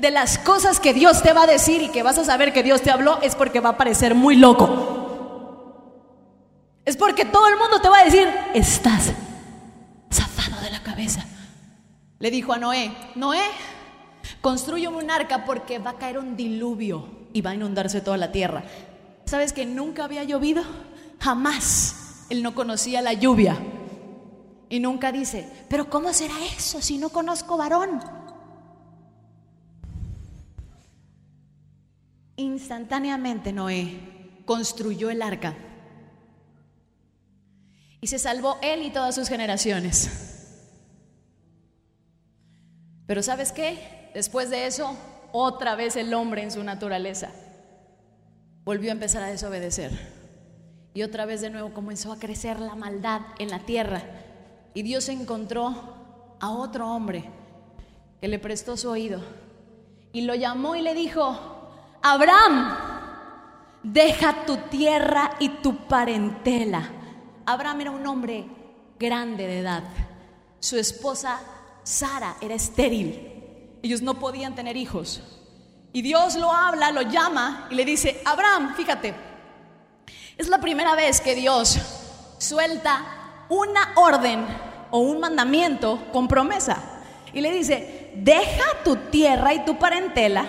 de las cosas que Dios te va a decir y que vas a saber que Dios te habló es porque va a parecer muy loco. Es porque todo el mundo te va a decir, estás zafado de la cabeza. Le dijo a Noé, Noé, construye un arca porque va a caer un diluvio y va a inundarse toda la tierra. ¿Sabes que nunca había llovido? Jamás. Él no conocía la lluvia. Y nunca dice, pero ¿cómo será eso si no conozco varón? Instantáneamente Noé construyó el arca y se salvó él y todas sus generaciones. Pero ¿sabes qué? Después de eso, otra vez el hombre en su naturaleza volvió a empezar a desobedecer. Y otra vez de nuevo comenzó a crecer la maldad en la tierra. Y Dios encontró a otro hombre que le prestó su oído y lo llamó y le dijo, Abraham, deja tu tierra y tu parentela. Abraham era un hombre grande de edad. Su esposa Sara era estéril. Ellos no podían tener hijos. Y Dios lo habla, lo llama y le dice, Abraham, fíjate, es la primera vez que Dios suelta una orden o un mandamiento con promesa. Y le dice, deja tu tierra y tu parentela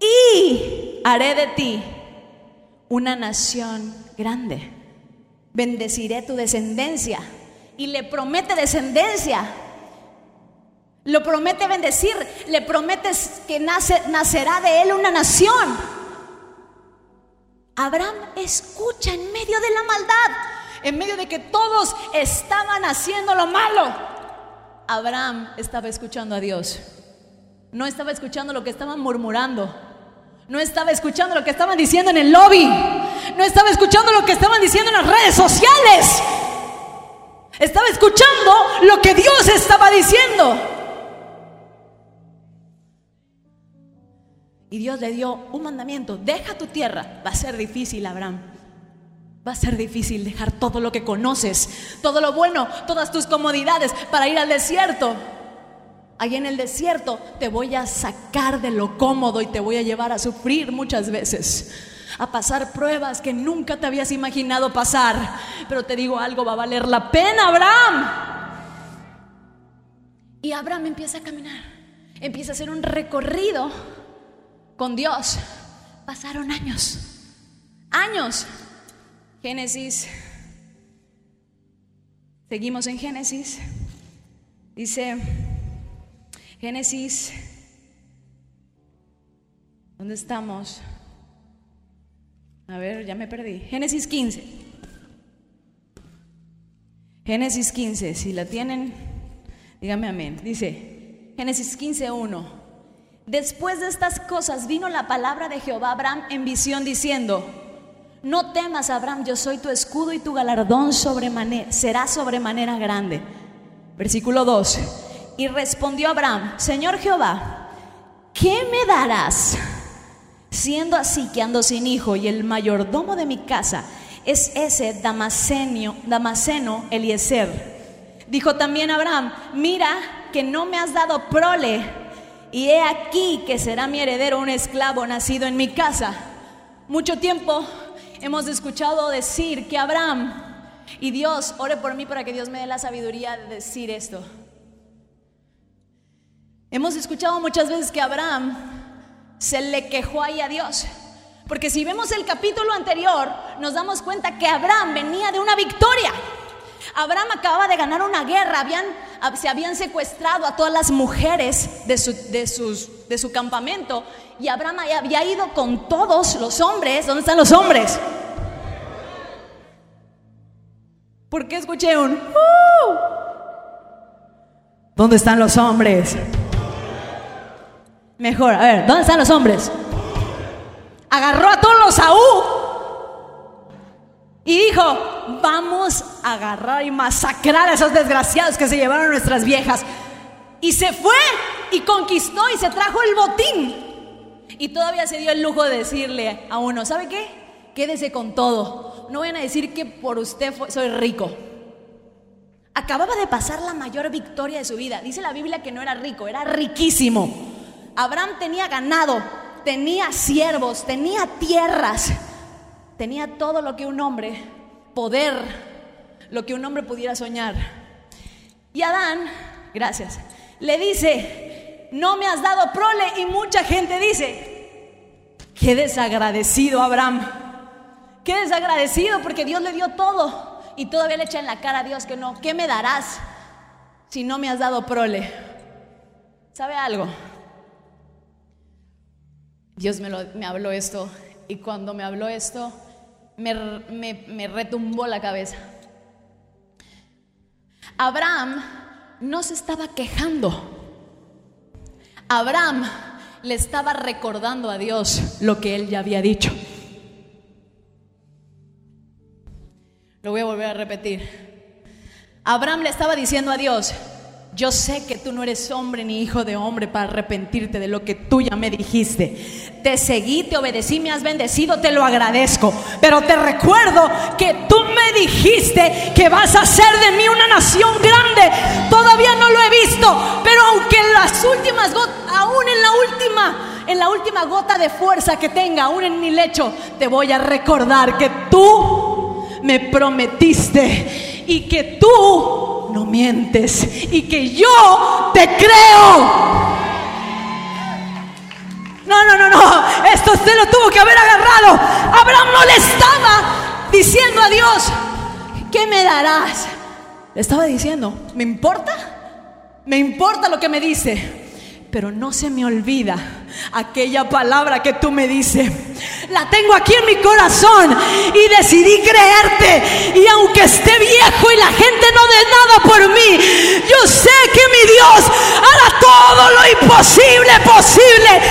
y haré de ti una nación grande. Bendeciré tu descendencia y le promete descendencia. Lo promete bendecir, le prometes que nace, nacerá de él una nación. Abraham escucha en medio de la maldad, en medio de que todos estaban haciendo lo malo. Abraham estaba escuchando a Dios. No estaba escuchando lo que estaban murmurando. No estaba escuchando lo que estaban diciendo en el lobby. No estaba escuchando lo que estaban diciendo en las redes sociales. Estaba escuchando lo que Dios estaba diciendo. Y Dios le dio un mandamiento, deja tu tierra. Va a ser difícil, Abraham. Va a ser difícil dejar todo lo que conoces, todo lo bueno, todas tus comodidades para ir al desierto. Ahí en el desierto te voy a sacar de lo cómodo y te voy a llevar a sufrir muchas veces, a pasar pruebas que nunca te habías imaginado pasar. Pero te digo algo, va a valer la pena, Abraham. Y Abraham empieza a caminar, empieza a hacer un recorrido con Dios. Pasaron años, años. Génesis, seguimos en Génesis. Dice, Génesis, ¿dónde estamos? A ver, ya me perdí. Génesis 15. Génesis 15, si la tienen, dígame amén. Dice, Génesis 15, 1. Después de estas cosas vino la palabra de Jehová a Abraham en visión diciendo, no temas, Abraham, yo soy tu escudo y tu galardón sobremanera, será sobremanera grande. Versículo 2. Y respondió Abraham, Señor Jehová, ¿qué me darás? Siendo así que ando sin hijo y el mayordomo de mi casa es ese Damaseno, Damaseno Eliezer. Dijo también Abraham, mira que no me has dado prole y he aquí que será mi heredero un esclavo nacido en mi casa. Mucho tiempo hemos escuchado decir que Abraham y Dios, ore por mí para que Dios me dé la sabiduría de decir esto. Hemos escuchado muchas veces que Abraham se le quejó ahí a Dios. Porque si vemos el capítulo anterior, nos damos cuenta que Abraham venía de una victoria. Abraham acababa de ganar una guerra, se habían secuestrado a todas las mujeres de su, de, sus, de su campamento y Abraham había ido con todos los hombres. ¿Dónde están los hombres? ¿Por qué escuché un... Uh? ¿Dónde están los hombres? Mejor, a ver, ¿dónde están los hombres? Agarró a todos los Saúl y dijo, vamos a agarrar y masacrar a esos desgraciados que se llevaron nuestras viejas. Y se fue y conquistó y se trajo el botín. Y todavía se dio el lujo de decirle a uno, ¿sabe qué? Quédese con todo. No vayan a decir que por usted soy rico. Acababa de pasar la mayor victoria de su vida. Dice la Biblia que no era rico, era riquísimo. Abraham tenía ganado, tenía siervos, tenía tierras, tenía todo lo que un hombre, poder, lo que un hombre pudiera soñar. Y Adán, gracias, le dice, no me has dado prole y mucha gente dice, qué desagradecido Abraham, qué desagradecido porque Dios le dio todo y todavía le echa en la cara a Dios que no, ¿qué me darás si no me has dado prole? ¿Sabe algo? Dios me, lo, me, habló esto y cuando me habló esto me, me, me, retumbó la cabeza. Abraham no se estaba quejando. Abraham le estaba recordando a Dios lo que él ya había dicho. Lo voy a volver a repetir. Abraham le estaba diciendo a Dios, yo sé que tú no eres hombre ni hijo de hombre para arrepentirte de lo que tú ya me dijiste. Te seguí, te obedecí, me has bendecido, te lo agradezco. Pero te recuerdo que tú me dijiste que vas a hacer de mí una nación grande. Todavía no lo he visto, pero aunque en las últimas gotas, aún en la última, en la última gota de fuerza que tenga, aún en mi lecho, te voy a recordar que tú me prometiste y que tú no mientes y que yo te creo. No, no, no, no. Esto usted lo tuvo que haber agarrado. Abraham no le estaba diciendo a Dios, ¿qué me darás? Le estaba diciendo, ¿me importa? Me importa lo que me dice pero no se me olvida aquella palabra que tú me dices. La tengo aquí en mi corazón y decidí creerte. Y aunque esté viejo y la gente no dé nada por mí, yo sé que mi Dios hará todo lo imposible posible.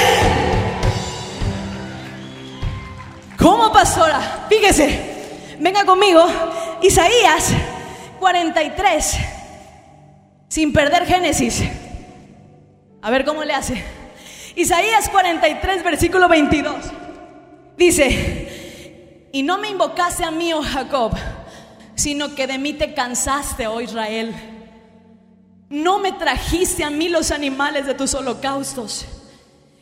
¿Cómo, pastora? Fíjese, venga conmigo. Isaías 43, sin perder Génesis. A ver cómo le hace. Isaías 43, versículo 22. Dice, y no me invocaste a mí, oh Jacob, sino que de mí te cansaste, oh Israel. No me trajiste a mí los animales de tus holocaustos,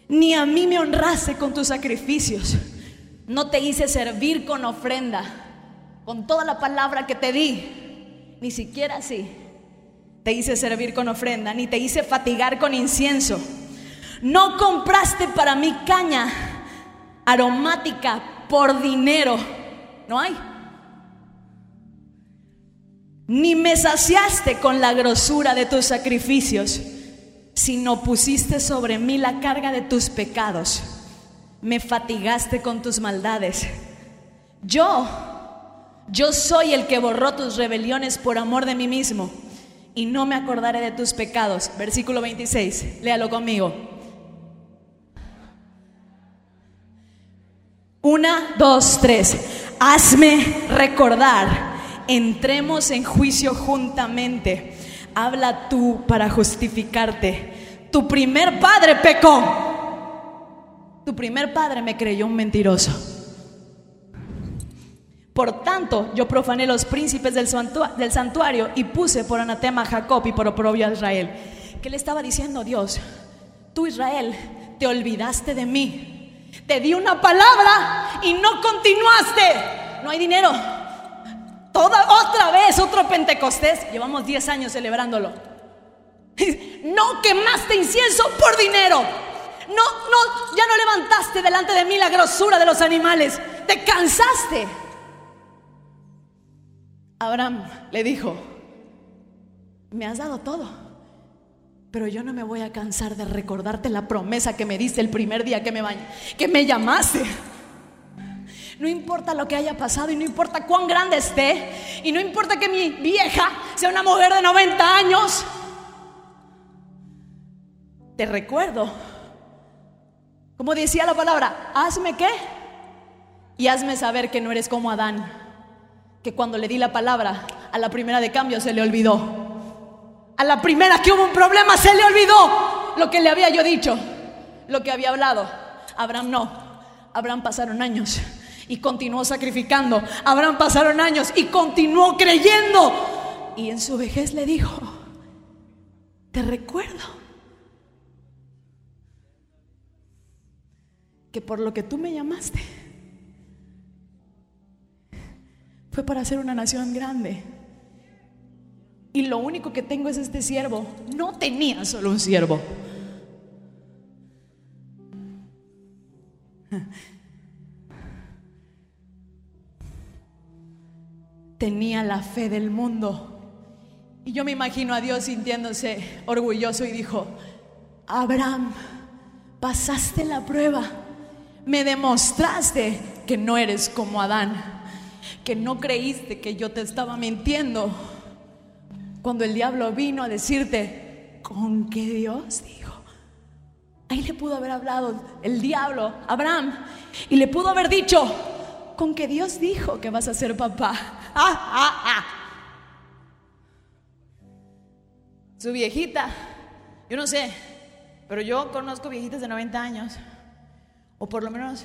ni a mí me honraste con tus sacrificios. No te hice servir con ofrenda, con toda la palabra que te di, ni siquiera así. Te hice servir con ofrenda, ni te hice fatigar con incienso. No compraste para mí caña aromática por dinero. No hay. Ni me saciaste con la grosura de tus sacrificios, sino pusiste sobre mí la carga de tus pecados. Me fatigaste con tus maldades. Yo, yo soy el que borró tus rebeliones por amor de mí mismo, y no me acordaré de tus pecados. Versículo 26, léalo conmigo. Una, dos, tres. Hazme recordar. Entremos en juicio juntamente. Habla tú para justificarte. Tu primer padre pecó. Tu primer padre me creyó un mentiroso. Por tanto, yo profané los príncipes del, santuario y puse por anatema a Jacob y por oprobio a Israel. ¿Qué le estaba diciendo Dios? Tú, Israel, te olvidaste de mí te di una palabra y no continuaste. No hay dinero. Toda otra vez, otro Pentecostés. Llevamos 10 años celebrándolo. No quemaste incienso por dinero. No, no, ya no levantaste delante de mí la grosura de los animales. Te cansaste. Abraham le dijo, me has dado todo pero yo no me voy a cansar de recordarte la promesa que me diste el primer día que me que me llamaste. No importa lo que haya pasado y no importa cuán grande esté y no importa que mi vieja sea una mujer de 90 años. Te recuerdo, como decía la palabra, hazme qué y hazme saber que no eres como Adán, que cuando le di la palabra a la primera de cambio se le olvidó. A la primera que hubo un problema se le olvidó lo que le había yo dicho, lo que había hablado. Abraham no. Abraham pasaron años y continuó sacrificando. Abraham pasaron años y continuó creyendo. Y en su vejez le dijo, te recuerdo que por lo que tú me llamaste fue para hacer una nación grande y lo único que tengo es este siervo. No tenía solo un siervo. Tenía la fe del mundo. Y yo me imagino a Dios sintiéndose orgulloso y dijo, Abraham, pasaste la prueba, me demostraste que no eres como Adán, que no creíste que yo te estaba mintiendo cuando el diablo vino a decirte, ¿con qué Dios dijo? Ahí le pudo haber hablado el diablo, Abraham, y le pudo haber dicho, con que Dios dijo que vas a ser papá. Ah, ah, ah. Su viejita, yo no sé, pero yo conozco viejitas de 90 años, o por lo menos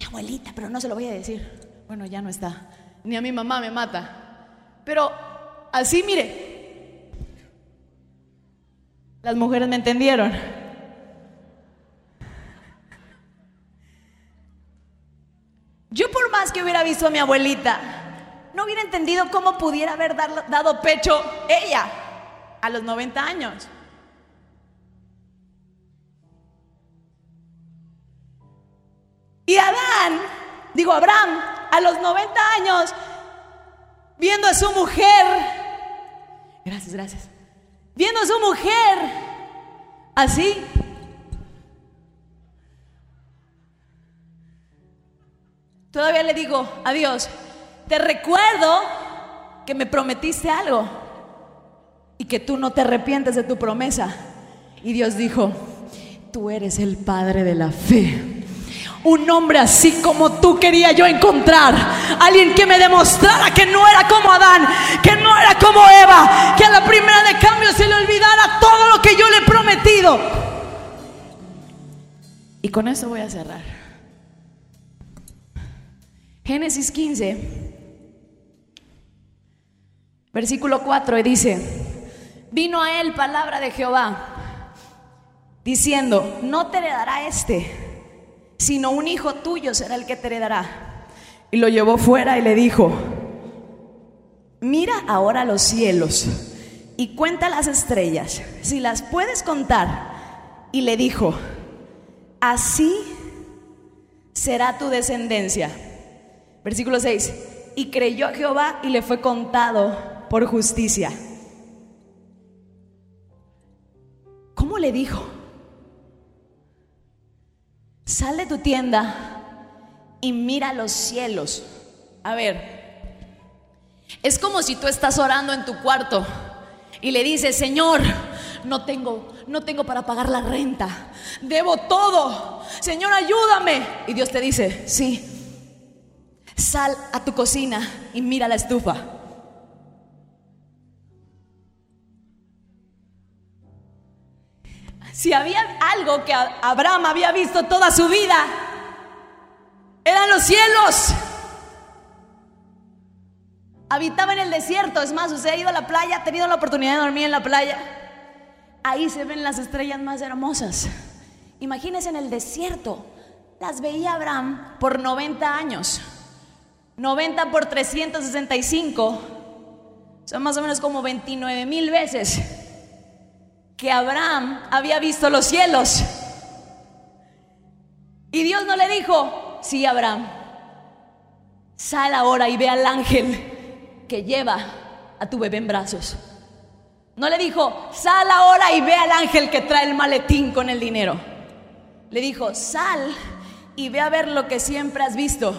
mi abuelita, pero no se lo voy a decir. Bueno, ya no está, ni a mi mamá me mata. Pero Así, mire. Las mujeres me entendieron. Yo por más que hubiera visto a mi abuelita, no hubiera entendido cómo pudiera haber dado pecho ella a los 90 años. Y Adán, digo Abraham, a los 90 años, viendo a su mujer Gracias, gracias. Viendo a su mujer así. Todavía le digo, adiós, te recuerdo que me prometiste algo y que tú no te arrepientes de tu promesa. Y Dios dijo, tú eres el padre de la fe. Un hombre así como tú quería yo encontrar. Alguien que me demostrara que no era como Adán, que no era como Eva, que a la primera de cambio se le olvidara todo lo que yo le he prometido. Y con eso voy a cerrar. Génesis 15, versículo 4, y dice, vino a él palabra de Jehová, diciendo, no te heredará este sino un hijo tuyo será el que te heredará. Y lo llevó fuera y le dijo, mira ahora los cielos y cuenta las estrellas, si las puedes contar. Y le dijo, así será tu descendencia. Versículo 6, y creyó a Jehová y le fue contado por justicia. ¿Cómo le dijo? Sal de tu tienda y mira los cielos. A ver, es como si tú estás orando en tu cuarto y le dices, Señor, no tengo, no tengo para pagar la renta, debo todo. Señor, ayúdame. Y Dios te dice, sí, sal a tu cocina y mira la estufa. Si había algo que Abraham había visto toda su vida, eran los cielos. Habitaba en el desierto, es más, usted ha ido a la playa, ha tenido la oportunidad de dormir en la playa. Ahí se ven las estrellas más hermosas. Imagínese en el desierto, las veía Abraham por 90 años. 90 por 365, son más o menos como 29 mil veces que Abraham había visto los cielos. Y Dios no le dijo, sí, Abraham, sal ahora y ve al ángel que lleva a tu bebé en brazos. No le dijo, sal ahora y ve al ángel que trae el maletín con el dinero. Le dijo, sal y ve a ver lo que siempre has visto.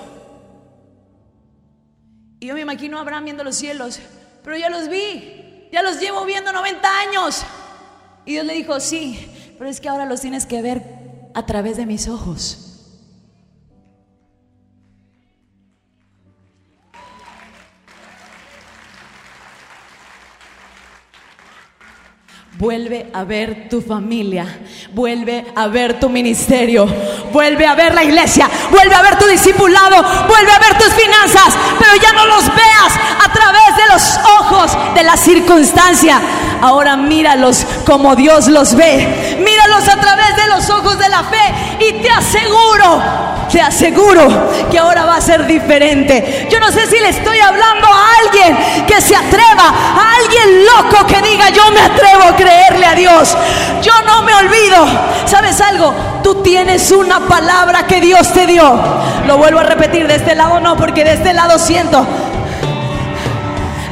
Y yo me imagino a Abraham viendo los cielos, pero ya los vi, ya los llevo viendo 90 años. Y Dios le dijo, sí, pero es que ahora los tienes que ver a través de mis ojos. Vuelve a ver tu familia, vuelve a ver tu ministerio, vuelve a ver la iglesia, vuelve a ver tu discipulado, vuelve a ver tus finanzas, pero ya no los veas a través de los ojos de la circunstancia. Ahora míralos como Dios los ve, míralos a través de los ojos de la fe y te aseguro, te aseguro que ahora va a ser diferente. Yo no sé si le estoy hablando a alguien que se atreva, a alguien loco que diga yo me atrevo a creerle a Dios. Yo no me olvido. ¿Sabes algo? Tú tienes una palabra que Dios te dio. Lo vuelvo a repetir, de este lado no, porque de este lado siento.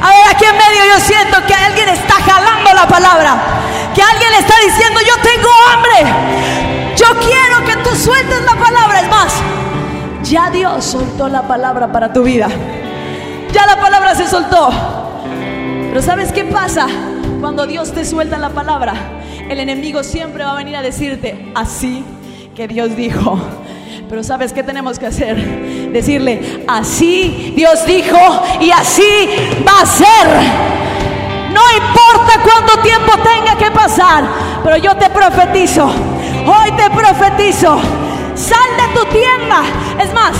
A ver, aquí en medio yo siento que alguien está jalando la palabra. Que alguien está diciendo, yo tengo hambre. Yo quiero que tú sueltes la palabra. Es más, ya Dios soltó la palabra para tu vida. Ya la palabra se soltó. Pero ¿sabes qué pasa? Cuando Dios te suelta la palabra, el enemigo siempre va a venir a decirte, así que Dios dijo. Pero ¿sabes qué tenemos que hacer? Decirle, así Dios dijo y así va a ser. No importa cuánto tiempo tenga que pasar, pero yo te profetizo, hoy te profetizo, sal de tu tienda. Es más,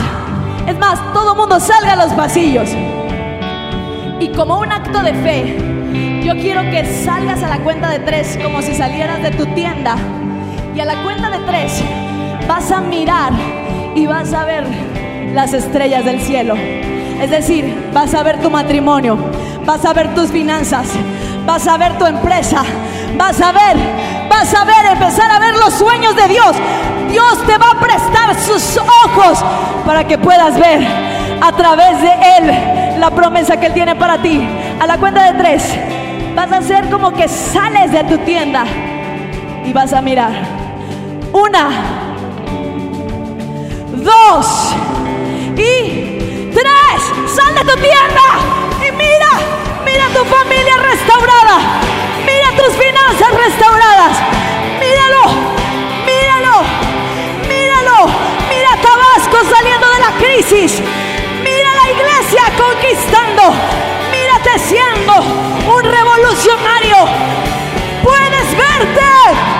es más, todo mundo salga a los pasillos. Y como un acto de fe, yo quiero que salgas a la cuenta de tres como si salieras de tu tienda. Y a la cuenta de tres vas a mirar y vas a ver las estrellas del cielo. Es decir, vas a ver tu matrimonio, vas a ver tus finanzas, vas a ver tu empresa, vas a ver, vas a ver, empezar a ver los sueños de Dios. Dios te va a prestar sus ojos para que puedas ver a través de Él la promesa que Él tiene para ti. A la cuenta de tres vas a hacer como que sales de tu tienda y vas a mirar. Una, dos y tres. Sal de tu tienda y mira, mira tu familia restaurada. Mira tus finanzas restauradas. Míralo, míralo, míralo. Mira Tabasco saliendo de la crisis. Mira la iglesia conquistando. Mírate siendo un revolucionario. Puedes verte.